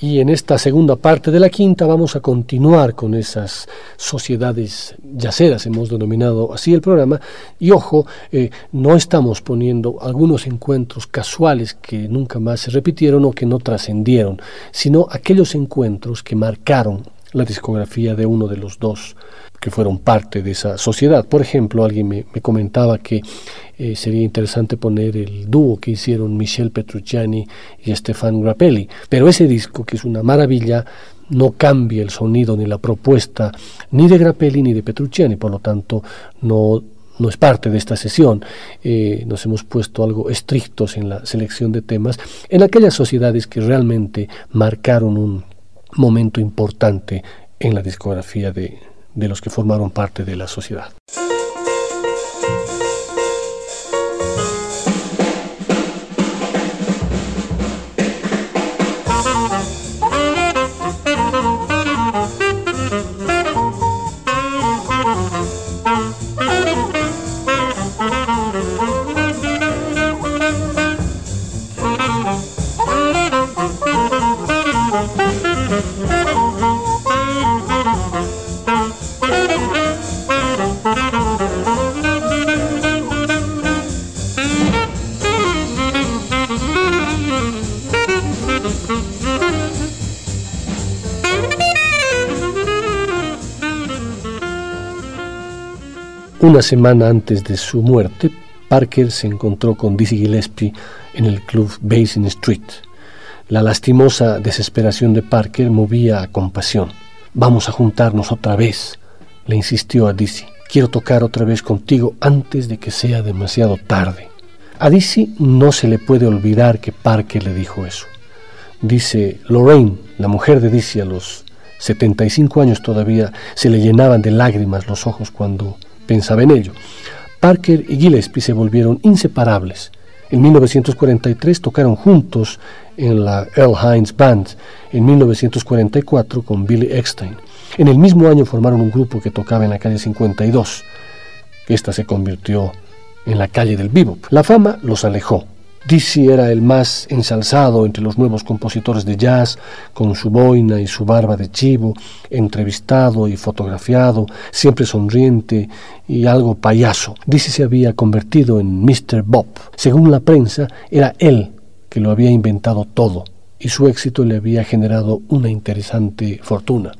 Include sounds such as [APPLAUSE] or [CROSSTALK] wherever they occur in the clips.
Y en esta segunda parte de la quinta vamos a continuar con esas sociedades yaceras, hemos denominado así el programa, y ojo, eh, no estamos poniendo algunos encuentros casuales que nunca más se repitieron o que no trascendieron, sino aquellos encuentros que marcaron la discografía de uno de los dos que fueron parte de esa sociedad. Por ejemplo, alguien me, comentaba que eh, sería interesante poner el dúo que hicieron Michel Petrucciani y Stefan Grappelli, pero ese disco, que es una maravilla, no cambia el sonido ni la propuesta ni de Grappelli ni de Petrucciani, por lo tanto no no es parte de esta sesión. Eh, nos hemos puesto algo estrictos en la selección de temas en aquellas sociedades que realmente marcaron un momento importante en la discografía de, de los que formaron parte de la sociedad. Una semana antes de su muerte, Parker se encontró con Dizzy Gillespie en el club Basin Street. La lastimosa desesperación de Parker movía a compasión. Vamos a juntarnos otra vez, le insistió a Dizzy. Quiero tocar otra vez contigo antes de que sea demasiado tarde. A Dizzy no se le puede olvidar que Parker le dijo eso. Dice Lorraine, la mujer de Dizzy a los 75 años todavía, se le llenaban de lágrimas los ojos cuando pensaba en ello. Parker y Gillespie se volvieron inseparables. En 1943 tocaron juntos en la Earl Hines Band, en 1944 con Billy Eckstein. En el mismo año formaron un grupo que tocaba en la calle 52. Esta se convirtió en la calle del bebop. La fama los alejó. Dizzy era el más ensalzado entre los nuevos compositores de jazz, con su boina y su barba de chivo, entrevistado y fotografiado, siempre sonriente y algo payaso. Dizzy se había convertido en Mr. Bob. Según la prensa, era él que lo había inventado todo, y su éxito le había generado una interesante fortuna.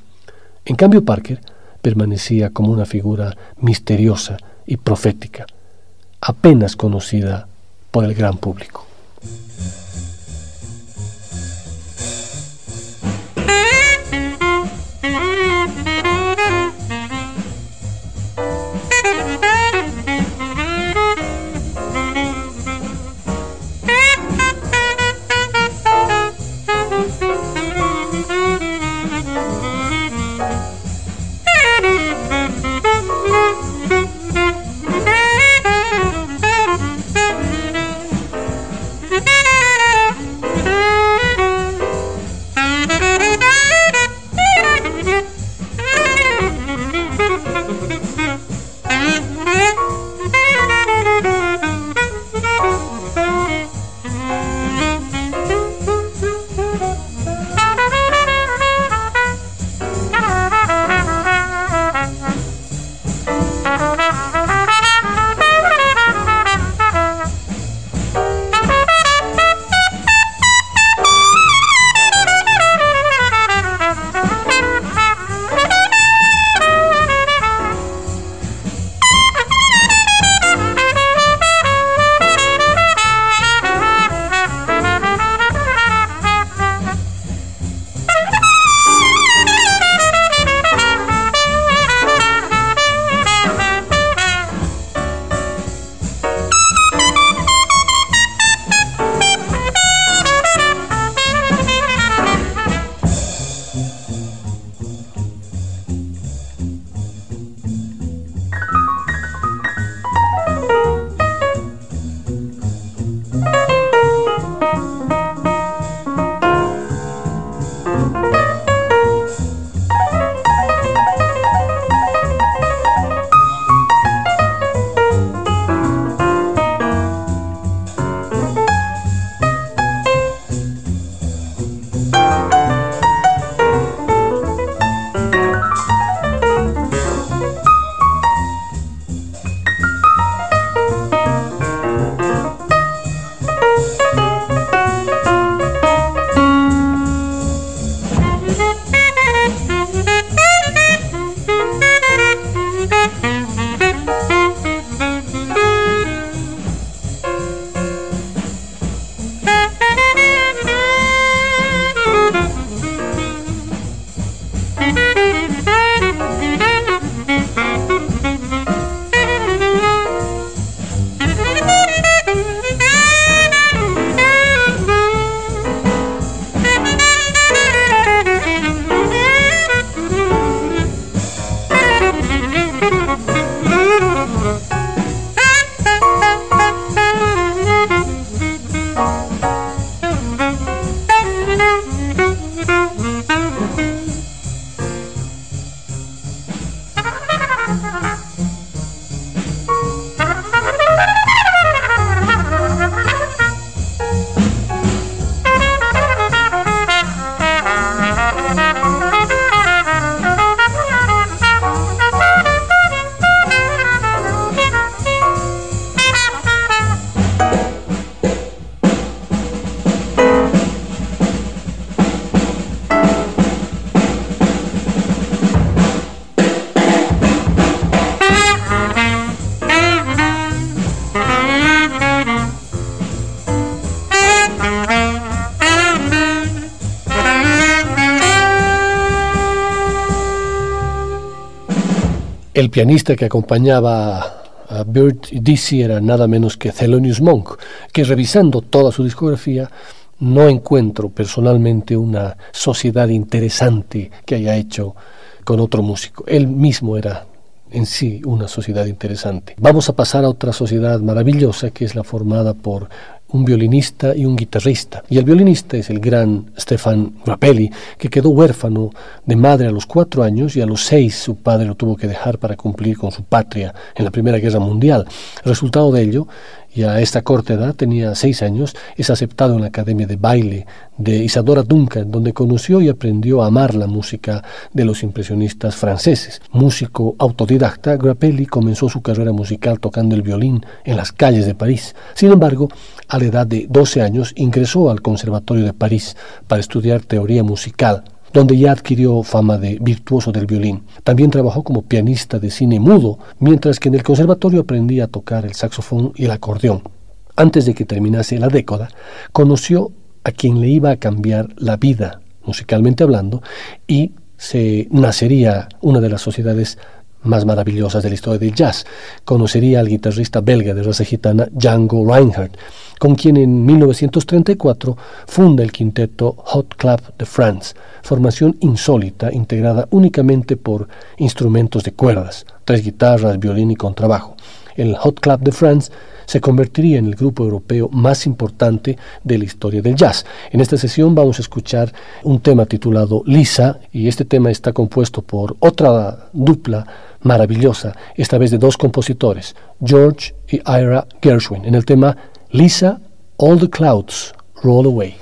En cambio, Parker permanecía como una figura misteriosa y profética, apenas conocida por el gran público. El pianista que acompañaba a Bert Dizzy era nada menos que Thelonious Monk, que revisando toda su discografía no encuentro personalmente una sociedad interesante que haya hecho con otro músico. Él mismo era en sí una sociedad interesante. Vamos a pasar a otra sociedad maravillosa que es la formada por un violinista y un guitarrista. Y el violinista es el gran Stefan Grappelli, que quedó huérfano de madre a los cuatro años y a los seis su padre lo tuvo que dejar para cumplir con su patria en la Primera Guerra Mundial. Resultado de ello y a esta corta edad, tenía seis años, es aceptado en la Academia de Baile de Isadora Duncan, donde conoció y aprendió a amar la música de los impresionistas franceses. Músico autodidacta, Grappelli comenzó su carrera musical tocando el violín en las calles de París. Sin embargo, a la edad de 12 años ingresó al Conservatorio de París para estudiar teoría musical donde ya adquirió fama de virtuoso del violín. También trabajó como pianista de cine mudo, mientras que en el conservatorio aprendía a tocar el saxofón y el acordeón. Antes de que terminase la década, conoció a quien le iba a cambiar la vida, musicalmente hablando, y se nacería una de las sociedades más maravillosas de la historia del jazz. Conocería al guitarrista belga de raza gitana Django Reinhardt, con quien en 1934 funda el quinteto Hot Club de France, formación insólita integrada únicamente por instrumentos de cuerdas, tres guitarras, violín y contrabajo. El Hot Club de France se convertiría en el grupo europeo más importante de la historia del jazz. En esta sesión vamos a escuchar un tema titulado Lisa y este tema está compuesto por otra dupla maravillosa, esta vez de dos compositores, George y Ira Gershwin, en el tema Lisa, All the Clouds Roll Away.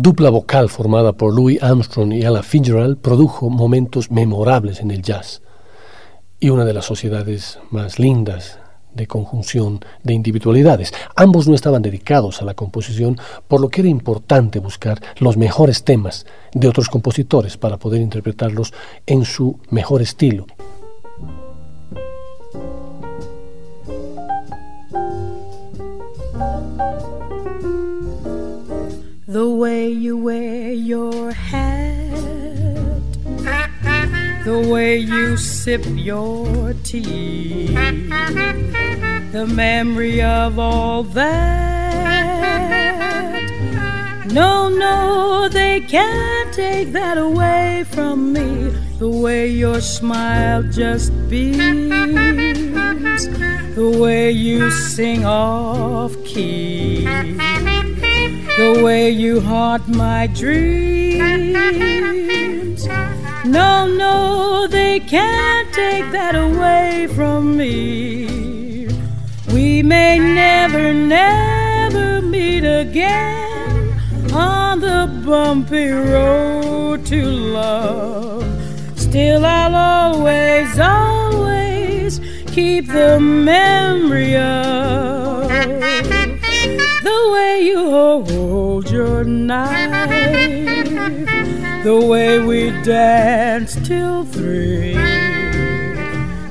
Dupla vocal formada por Louis Armstrong y Ella Fitzgerald produjo momentos memorables en el jazz y una de las sociedades más lindas de conjunción de individualidades. Ambos no estaban dedicados a la composición, por lo que era importante buscar los mejores temas de otros compositores para poder interpretarlos en su mejor estilo. The way you wear your hat, the way you sip your tea, the memory of all that. No, no, they can't take that away from me. The way your smile just beams, the way you sing off key the way you haunt my dreams. No, no, they can't take that away from me. We may never, never meet again on the bumpy road to love. Still, I'll always, always keep the memory of you hold your knife, the way we danced till three,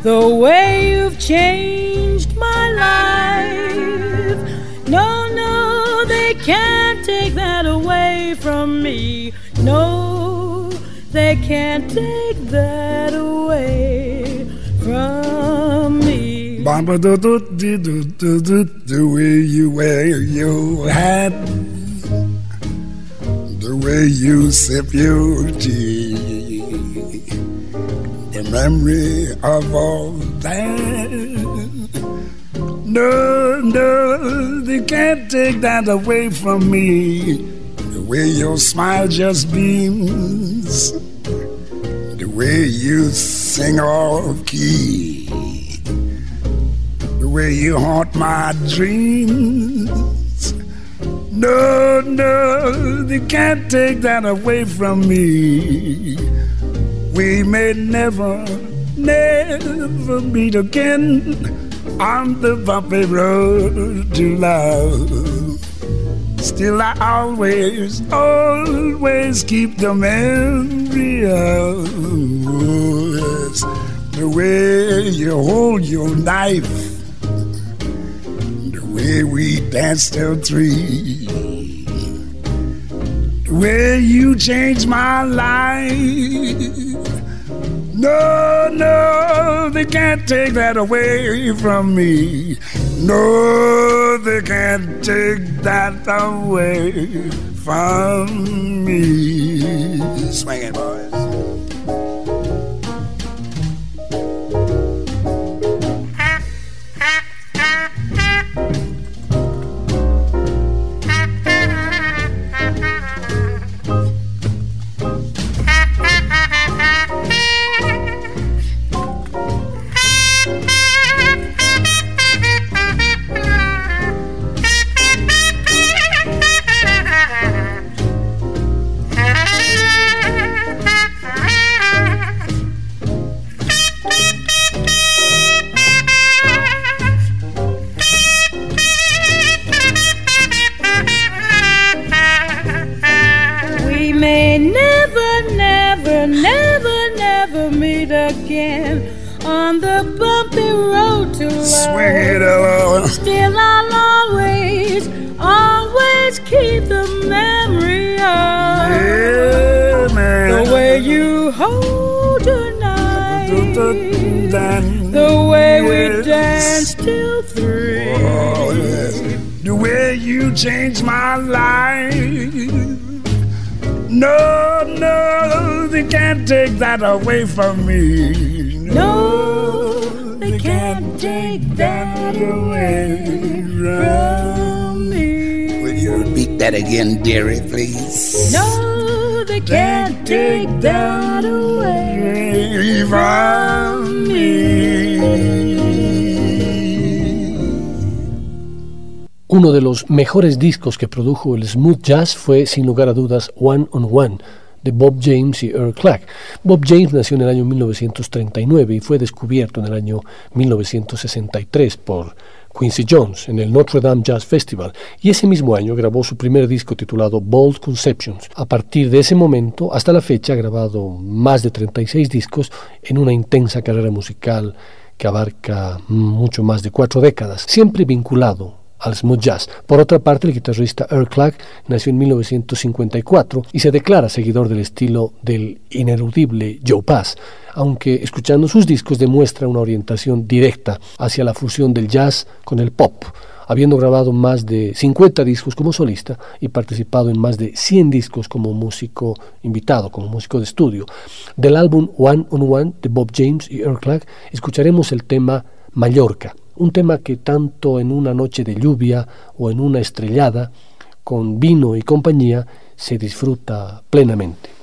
the way you've changed my life. No, no, they can't take that away from me. No, they can't take that away. Bamba do do do do do way you wear your hat, the way you sip your tea, the memory of all that. No, no, they can't take that away from me. The way your smile just beams, the way you sing off key way you haunt my dreams. No, no, you can't take that away from me. We may never, never meet again on the bumpy road to love. Still, I always, always keep the memory of yes, the way you hold your knife way we danced till three. The you changed my life. No, no, they can't take that away from me. No, they can't take that away from me. Swing it, again on the bumpy road to. Swing it along. Still, I'll always, always keep the memory of yeah, man. the way you hold tonight, the way yes. we dance till three, oh, yes. the way you changed my life. No, no. They can't take that away from me. No, they can't take that away from me. Will you repeat that again, dearie, please? No, they can't take that away from me. Uno de los mejores discos que produjo el smooth jazz fue sin lugar a dudas One on One de Bob James y Earl Clark. Bob James nació en el año 1939 y fue descubierto en el año 1963 por Quincy Jones en el Notre Dame Jazz Festival y ese mismo año grabó su primer disco titulado Bold Conceptions. A partir de ese momento hasta la fecha ha grabado más de 36 discos en una intensa carrera musical que abarca mucho más de cuatro décadas, siempre vinculado al smooth jazz. Por otra parte, el guitarrista Earl Clark nació en 1954 y se declara seguidor del estilo del ineludible Joe Pass, aunque escuchando sus discos demuestra una orientación directa hacia la fusión del jazz con el pop, habiendo grabado más de 50 discos como solista y participado en más de 100 discos como músico invitado, como músico de estudio. Del álbum One on One de Bob James y Earl Clark escucharemos el tema Mallorca un tema que tanto en una noche de lluvia o en una estrellada, con vino y compañía, se disfruta plenamente.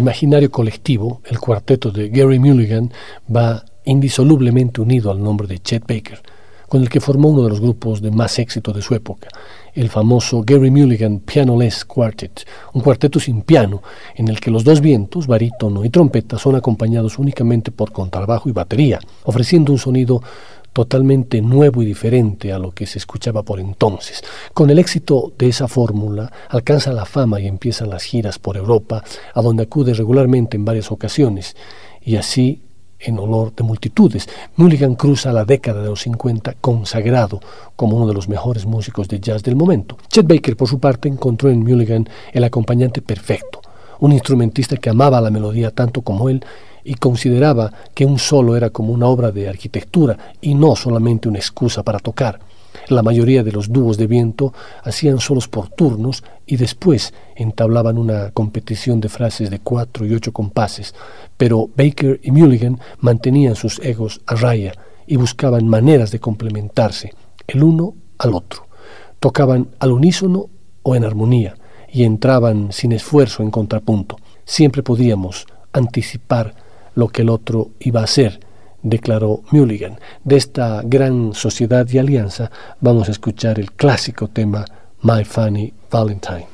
Imaginario colectivo, el cuarteto de Gary Mulligan va indisolublemente unido al nombre de Chet Baker, con el que formó uno de los grupos de más éxito de su época, el famoso Gary Mulligan Pianoless Quartet, un cuarteto sin piano en el que los dos vientos, barítono y trompeta, son acompañados únicamente por contrabajo y batería, ofreciendo un sonido totalmente nuevo y diferente a lo que se escuchaba por entonces. Con el éxito de esa fórmula, alcanza la fama y empiezan las giras por Europa, a donde acude regularmente en varias ocasiones, y así en honor de multitudes. Mulligan cruza la década de los 50 consagrado como uno de los mejores músicos de jazz del momento. Chet Baker, por su parte, encontró en Mulligan el acompañante perfecto, un instrumentista que amaba la melodía tanto como él y consideraba que un solo era como una obra de arquitectura y no solamente una excusa para tocar. La mayoría de los dúos de viento hacían solos por turnos y después entablaban una competición de frases de cuatro y ocho compases, pero Baker y Mulligan mantenían sus egos a raya y buscaban maneras de complementarse, el uno al otro. Tocaban al unísono o en armonía y entraban sin esfuerzo en contrapunto. Siempre podíamos anticipar lo que el otro iba a hacer, declaró Mulligan. De esta gran sociedad y alianza vamos a escuchar el clásico tema My Funny Valentine.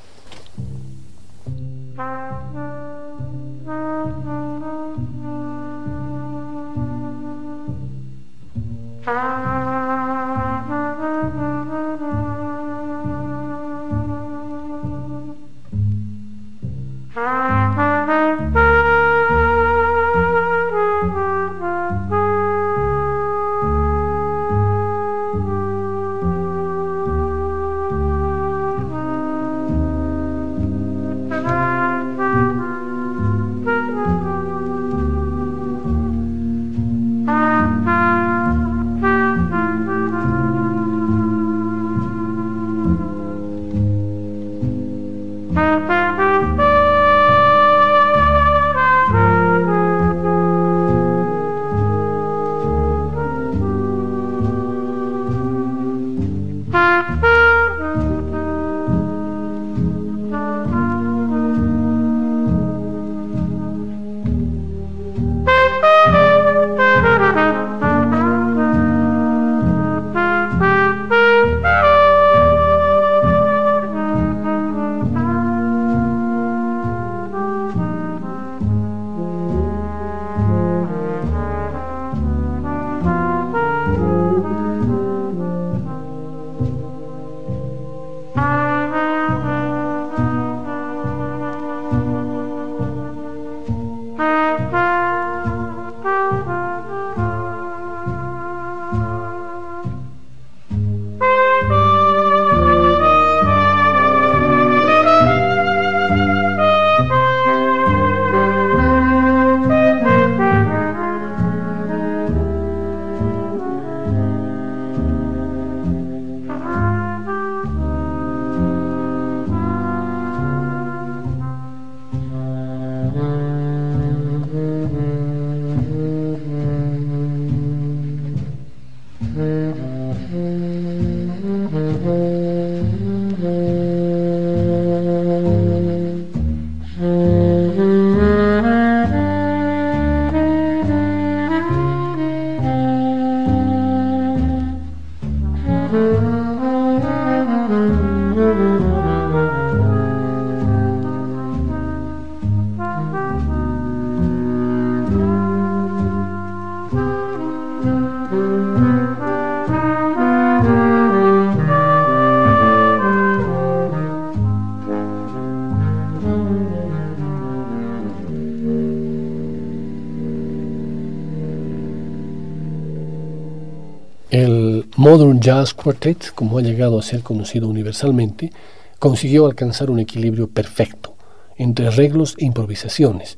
Jazz Quartet, como ha llegado a ser conocido universalmente, consiguió alcanzar un equilibrio perfecto entre arreglos e improvisaciones,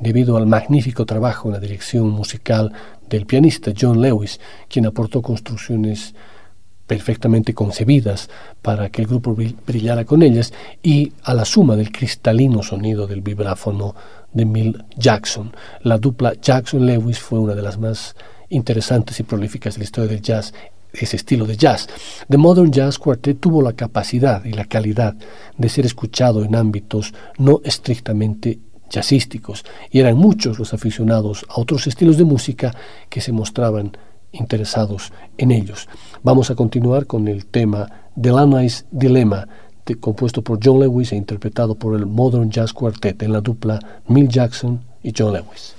debido al magnífico trabajo en la dirección musical del pianista John Lewis, quien aportó construcciones perfectamente concebidas para que el grupo brillara con ellas, y a la suma del cristalino sonido del vibráfono de Mill Jackson. La dupla Jackson-Lewis fue una de las más interesantes y prolíficas de la historia del jazz ese estilo de jazz. The Modern Jazz Quartet tuvo la capacidad y la calidad de ser escuchado en ámbitos no estrictamente jazzísticos, y eran muchos los aficionados a otros estilos de música que se mostraban interesados en ellos. Vamos a continuar con el tema Delaney's Dilemma, compuesto por John Lewis e interpretado por el Modern Jazz Quartet en la dupla Mill Jackson y John Lewis.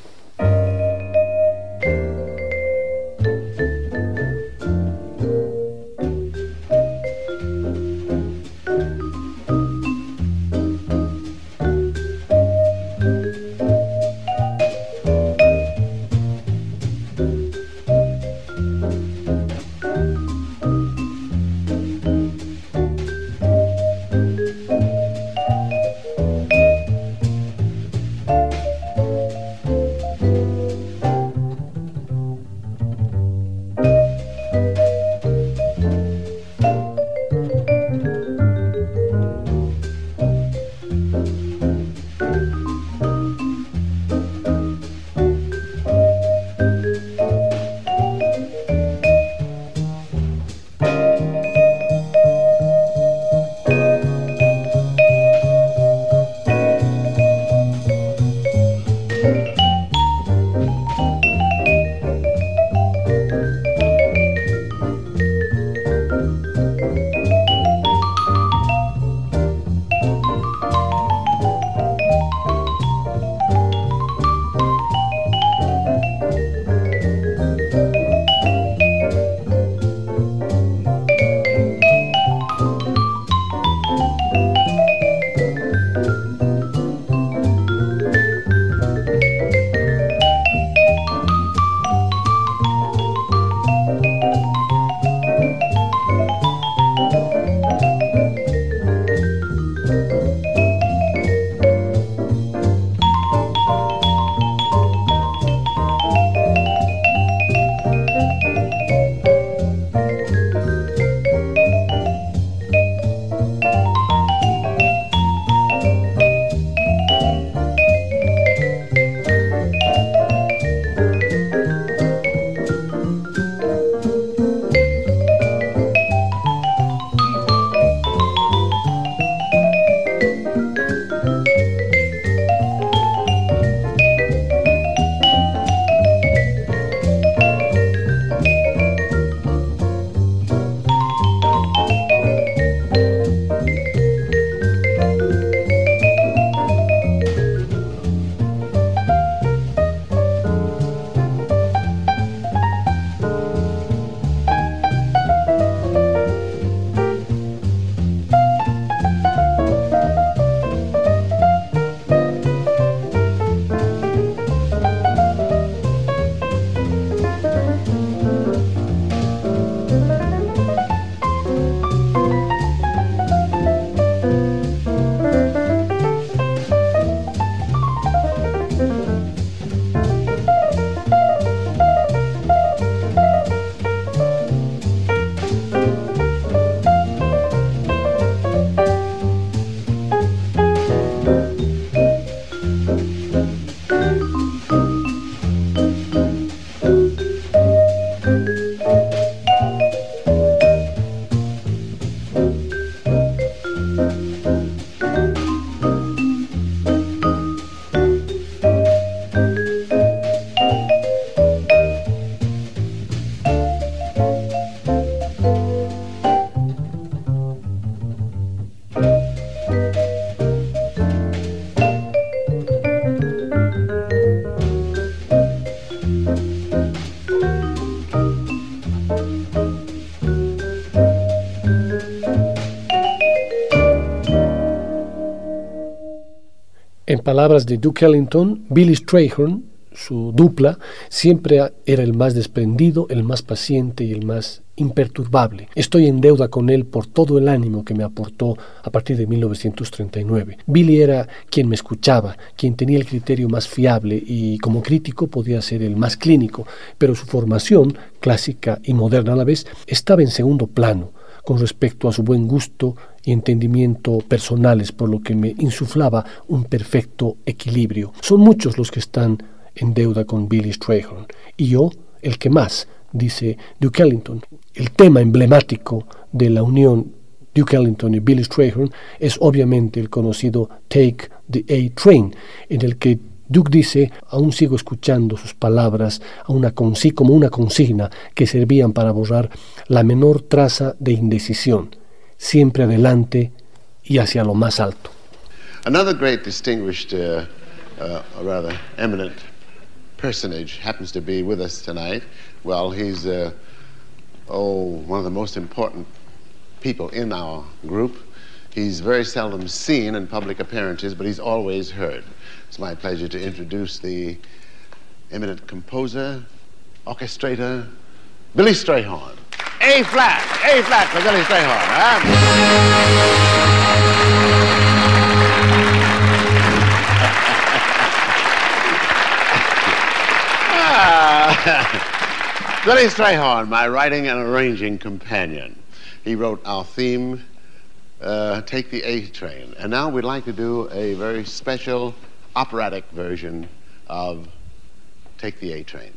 Palabras de Duke Ellington, Billy Strayhorn, su dupla, siempre era el más desprendido, el más paciente y el más imperturbable. Estoy en deuda con él por todo el ánimo que me aportó a partir de 1939. Billy era quien me escuchaba, quien tenía el criterio más fiable y como crítico podía ser el más clínico, pero su formación, clásica y moderna a la vez, estaba en segundo plano con respecto a su buen gusto y entendimiento personales, por lo que me insuflaba un perfecto equilibrio. Son muchos los que están en deuda con Billy Strayhorn, y yo el que más, dice Duke Ellington. El tema emblemático de la unión Duke Ellington y Billy Strayhorn es obviamente el conocido Take the A Train, en el que Duke dice, aún sigo escuchando sus palabras a una como una consigna que servían para borrar la menor traza de indecisión, siempre adelante y hacia lo más alto. Another great distinguished, uh, uh, rather eminent personage happens to be with us tonight. Well, he's, uh, oh, one of the most important people in our group. He's very seldom seen in public appearances, but he's always heard. It's my pleasure to introduce the eminent composer, orchestrator, Billy Strayhorn. A flat, A flat for Billy Strayhorn. Huh? [LAUGHS] Billy Strayhorn, my writing and arranging companion. He wrote our theme, uh, Take the A Train. And now we'd like to do a very special operatic version of Take the A Train.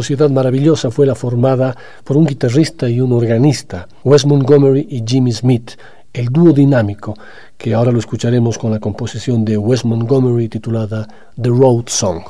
sociedad maravillosa fue la formada por un guitarrista y un organista, Wes Montgomery y Jimmy Smith, el dúo dinámico, que ahora lo escucharemos con la composición de Wes Montgomery titulada The Road Song.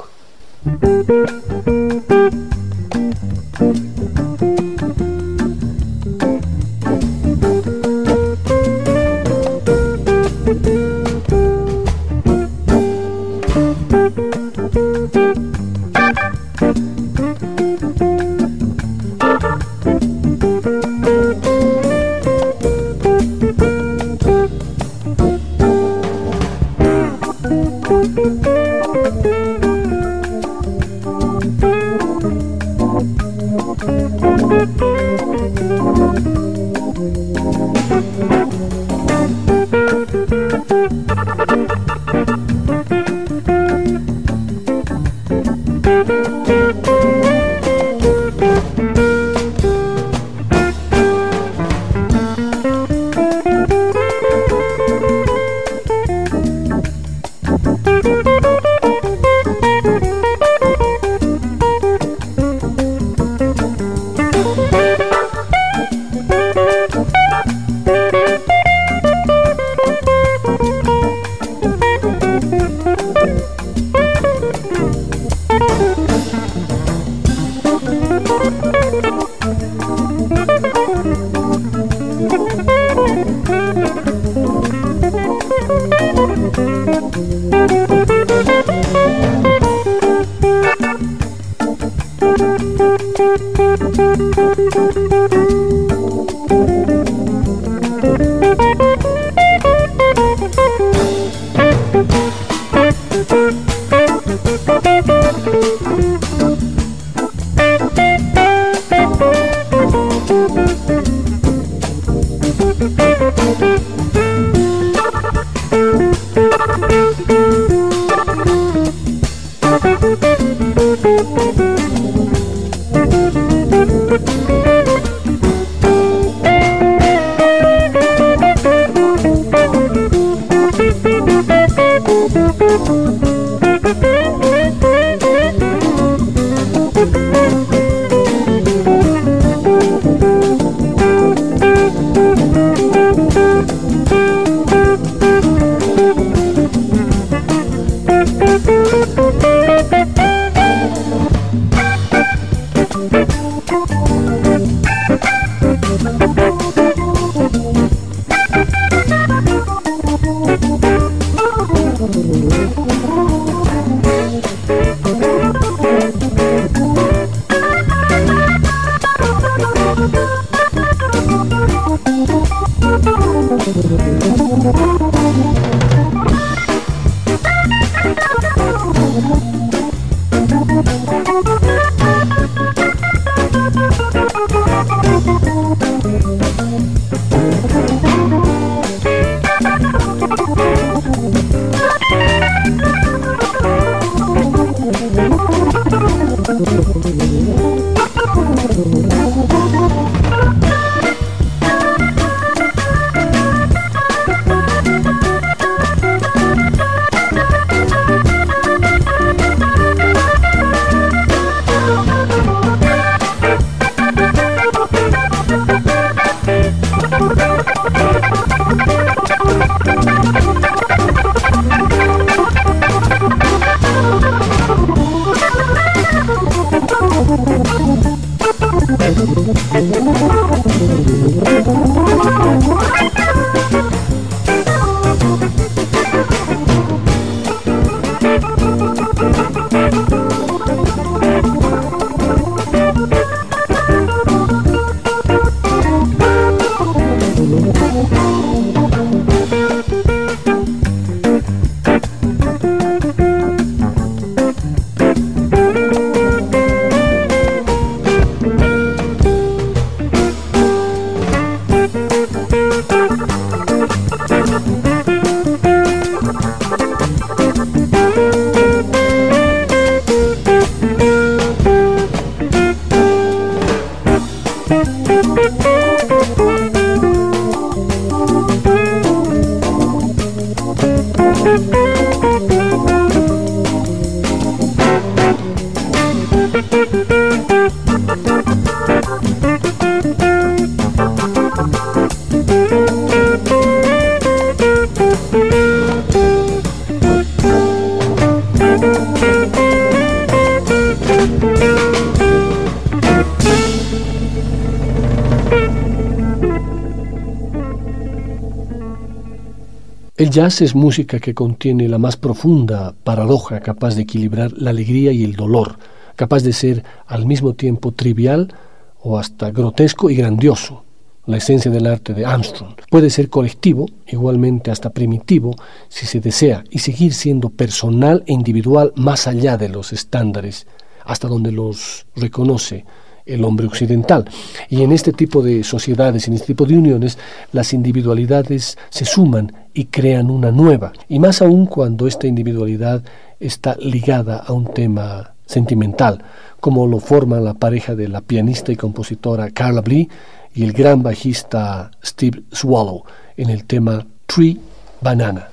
Jazz es música que contiene la más profunda paradoja capaz de equilibrar la alegría y el dolor, capaz de ser al mismo tiempo trivial o hasta grotesco y grandioso. La esencia del arte de Armstrong puede ser colectivo, igualmente hasta primitivo, si se desea, y seguir siendo personal e individual más allá de los estándares, hasta donde los reconoce el hombre occidental. Y en este tipo de sociedades, en este tipo de uniones, las individualidades se suman y crean una nueva. Y más aún cuando esta individualidad está ligada a un tema sentimental, como lo forma la pareja de la pianista y compositora Carla Blee y el gran bajista Steve Swallow en el tema Tree Banana.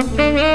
Mm-hmm. [LAUGHS]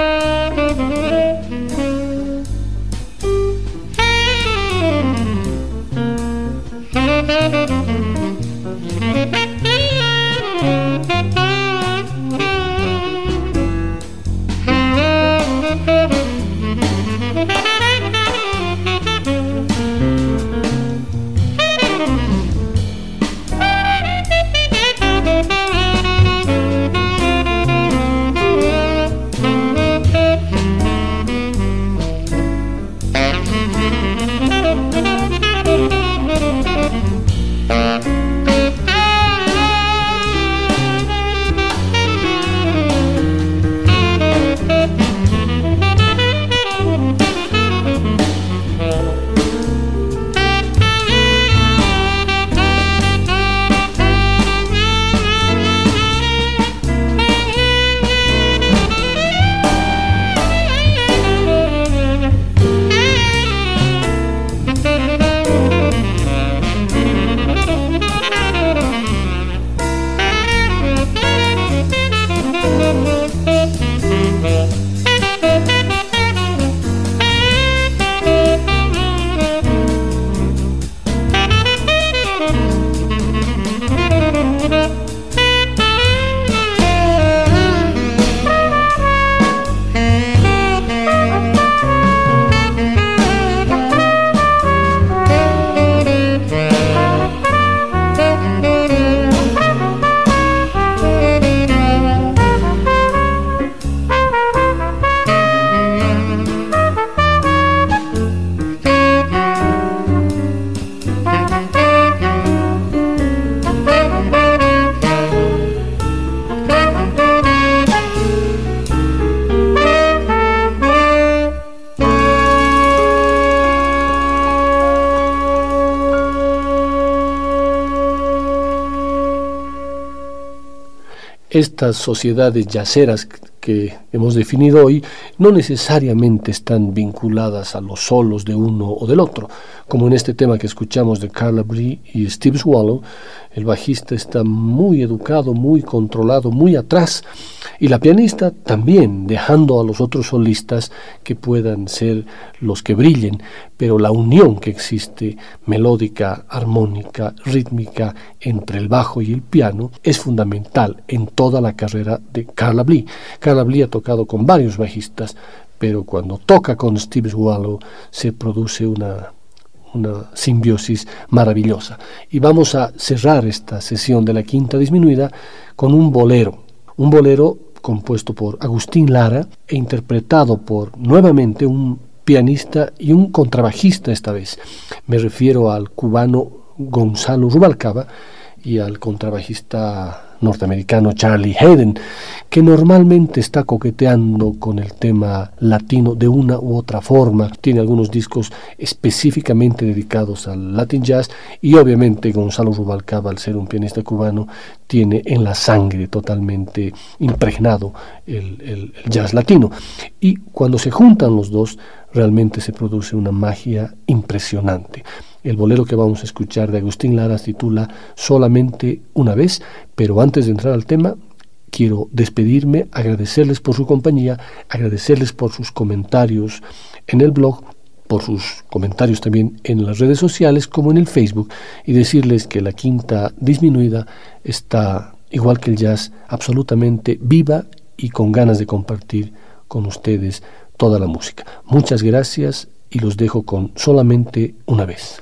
estas sociedades yaceras que hemos definido hoy no necesariamente están vinculadas a los solos de uno o del otro, como en este tema que escuchamos de Carla Bree y Steve Swallow, el bajista está muy educado, muy controlado, muy atrás, y la pianista también, dejando a los otros solistas que puedan ser los que brillen, pero la unión que existe melódica, armónica, rítmica entre el bajo y el piano es fundamental en toda la carrera de Carla Blee. Carla Blee ha tocado con varios bajistas, pero cuando toca con Steve Swallow se produce una una simbiosis maravillosa. Y vamos a cerrar esta sesión de la quinta disminuida con un bolero, un bolero compuesto por Agustín Lara e interpretado por nuevamente un pianista y un contrabajista esta vez. Me refiero al cubano Gonzalo Rubalcaba y al contrabajista norteamericano Charlie Hayden, que normalmente está coqueteando con el tema latino de una u otra forma. Tiene algunos discos específicamente dedicados al Latin Jazz y obviamente Gonzalo Rubalcaba, al ser un pianista cubano, tiene en la sangre totalmente impregnado el, el jazz latino. Y cuando se juntan los dos, realmente se produce una magia impresionante. El bolero que vamos a escuchar de Agustín Lara titula Solamente una vez, pero antes de entrar al tema, quiero despedirme, agradecerles por su compañía, agradecerles por sus comentarios en el blog, por sus comentarios también en las redes sociales como en el Facebook y decirles que la quinta disminuida está, igual que el jazz, absolutamente viva y con ganas de compartir con ustedes toda la música. Muchas gracias y los dejo con solamente una vez.